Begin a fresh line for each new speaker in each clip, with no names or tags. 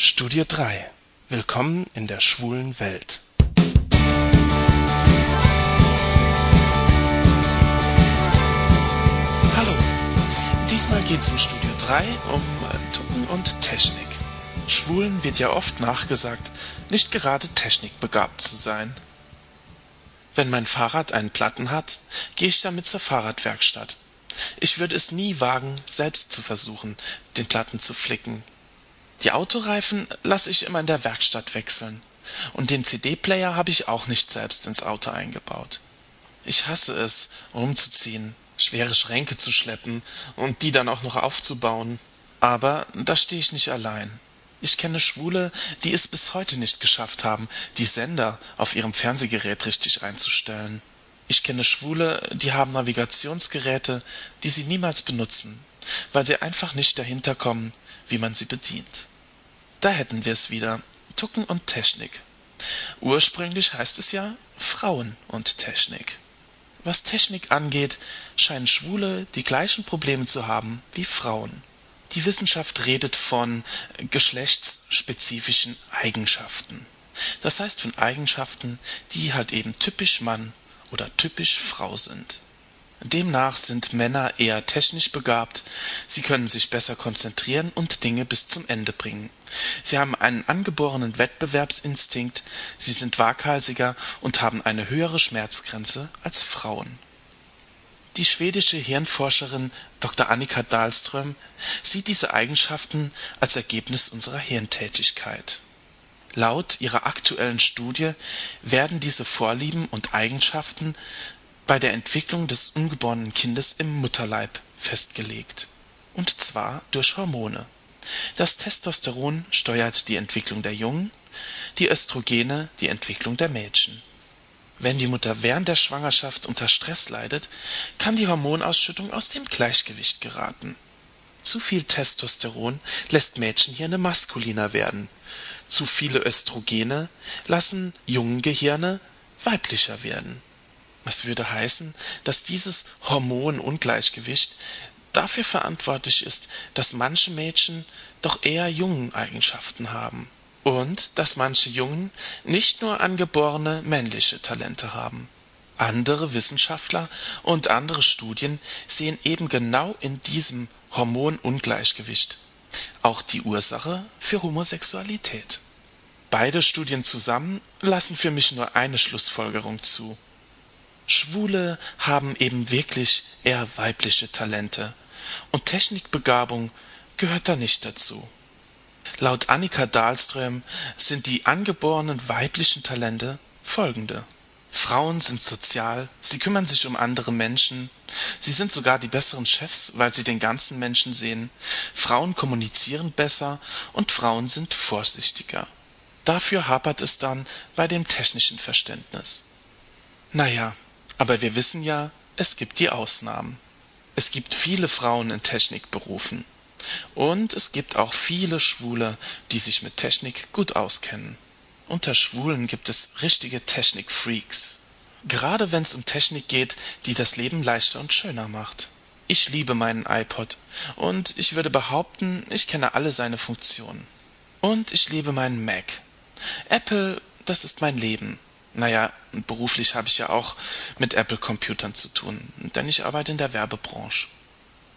Studie 3 Willkommen in der schwulen Welt Hallo, diesmal geht's in Studie 3 um äh, Tucken und Technik. Schwulen wird ja oft nachgesagt, nicht gerade technikbegabt zu sein. Wenn mein Fahrrad einen Platten hat, gehe ich damit zur Fahrradwerkstatt. Ich würde es nie wagen, selbst zu versuchen, den Platten zu flicken. Die Autoreifen lasse ich immer in der Werkstatt wechseln. Und den CD-Player habe ich auch nicht selbst ins Auto eingebaut. Ich hasse es, umzuziehen, schwere Schränke zu schleppen und die dann auch noch aufzubauen. Aber da stehe ich nicht allein. Ich kenne Schwule, die es bis heute nicht geschafft haben, die Sender auf ihrem Fernsehgerät richtig einzustellen. Ich kenne Schwule, die haben Navigationsgeräte, die sie niemals benutzen, weil sie einfach nicht dahinter kommen, wie man sie bedient. Da hätten wir es wieder. Tucken und Technik. Ursprünglich heißt es ja Frauen und Technik. Was Technik angeht, scheinen Schwule die gleichen Probleme zu haben wie Frauen. Die Wissenschaft redet von geschlechtsspezifischen Eigenschaften. Das heißt von Eigenschaften, die halt eben typisch Mann oder typisch Frau sind. Demnach sind Männer eher technisch begabt, sie können sich besser konzentrieren und Dinge bis zum Ende bringen. Sie haben einen angeborenen Wettbewerbsinstinkt, sie sind waghalsiger und haben eine höhere Schmerzgrenze als Frauen. Die schwedische Hirnforscherin Dr. Annika Dahlström sieht diese Eigenschaften als Ergebnis unserer Hirntätigkeit. Laut ihrer aktuellen Studie werden diese Vorlieben und Eigenschaften bei der Entwicklung des ungeborenen Kindes im Mutterleib festgelegt, und zwar durch Hormone. Das Testosteron steuert die Entwicklung der Jungen, die Östrogene die Entwicklung der Mädchen. Wenn die Mutter während der Schwangerschaft unter Stress leidet, kann die Hormonausschüttung aus dem Gleichgewicht geraten. Zu viel Testosteron lässt Mädchenhirne maskuliner werden, zu viele Östrogene lassen Jungengehirne weiblicher werden das würde heißen, dass dieses Hormonungleichgewicht dafür verantwortlich ist, dass manche Mädchen doch eher Jungeneigenschaften haben und dass manche Jungen nicht nur angeborene männliche Talente haben. Andere Wissenschaftler und andere Studien sehen eben genau in diesem Hormonungleichgewicht auch die Ursache für Homosexualität. Beide Studien zusammen lassen für mich nur eine Schlussfolgerung zu Schwule haben eben wirklich eher weibliche Talente, und Technikbegabung gehört da nicht dazu. Laut Annika Dahlström sind die angeborenen weiblichen Talente folgende Frauen sind sozial, sie kümmern sich um andere Menschen, sie sind sogar die besseren Chefs, weil sie den ganzen Menschen sehen, Frauen kommunizieren besser und Frauen sind vorsichtiger. Dafür hapert es dann bei dem technischen Verständnis. Naja, aber wir wissen ja, es gibt die Ausnahmen. Es gibt viele Frauen in Technikberufen. Und es gibt auch viele Schwule, die sich mit Technik gut auskennen. Unter Schwulen gibt es richtige Technikfreaks. Gerade wenn es um Technik geht, die das Leben leichter und schöner macht. Ich liebe meinen iPod und ich würde behaupten, ich kenne alle seine Funktionen. Und ich liebe meinen Mac. Apple, das ist mein Leben. Naja, beruflich habe ich ja auch mit Apple-Computern zu tun, denn ich arbeite in der Werbebranche.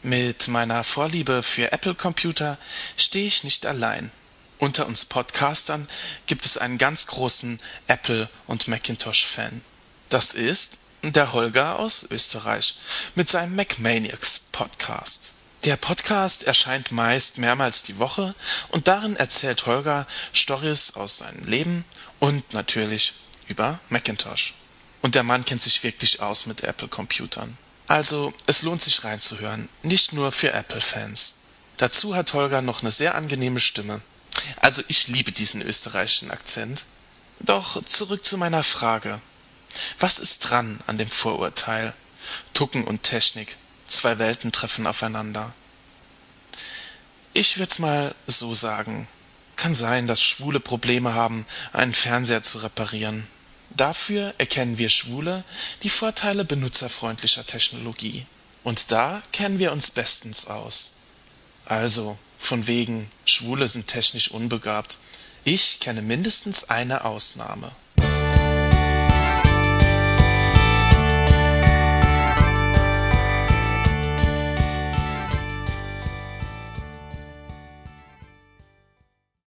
Mit meiner Vorliebe für Apple-Computer stehe ich nicht allein. Unter uns Podcastern gibt es einen ganz großen Apple- und Macintosh-Fan. Das ist der Holger aus Österreich mit seinem MacManiacs Podcast. Der Podcast erscheint meist mehrmals die Woche und darin erzählt Holger Stories aus seinem Leben und natürlich über Macintosh. Und der Mann kennt sich wirklich aus mit Apple-Computern. Also, es lohnt sich reinzuhören, nicht nur für Apple-Fans. Dazu hat Holger noch eine sehr angenehme Stimme. Also, ich liebe diesen österreichischen Akzent. Doch zurück zu meiner Frage. Was ist dran an dem Vorurteil? Tucken und Technik, zwei Welten treffen aufeinander. Ich würd's mal so sagen. Kann sein, dass Schwule Probleme haben, einen Fernseher zu reparieren. Dafür erkennen wir Schwule die Vorteile benutzerfreundlicher Technologie. Und da kennen wir uns bestens aus. Also, von wegen schwule sind technisch unbegabt ich kenne mindestens eine ausnahme